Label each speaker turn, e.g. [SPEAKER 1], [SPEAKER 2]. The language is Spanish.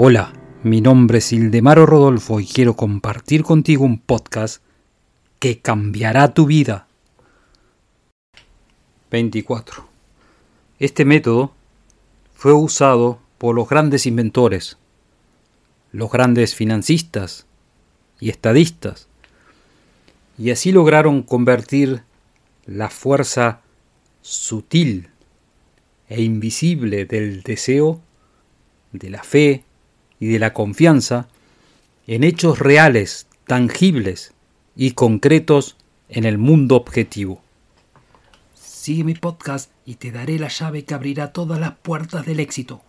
[SPEAKER 1] Hola, mi nombre es Ildemaro Rodolfo y quiero compartir contigo un podcast que cambiará tu vida. 24. Este método fue usado por los grandes inventores, los grandes financistas y estadistas, y así lograron convertir la fuerza sutil e invisible del deseo, de la fe y de la confianza en hechos reales, tangibles y concretos en el mundo objetivo. Sigue mi podcast y te daré la llave que abrirá todas las puertas del éxito.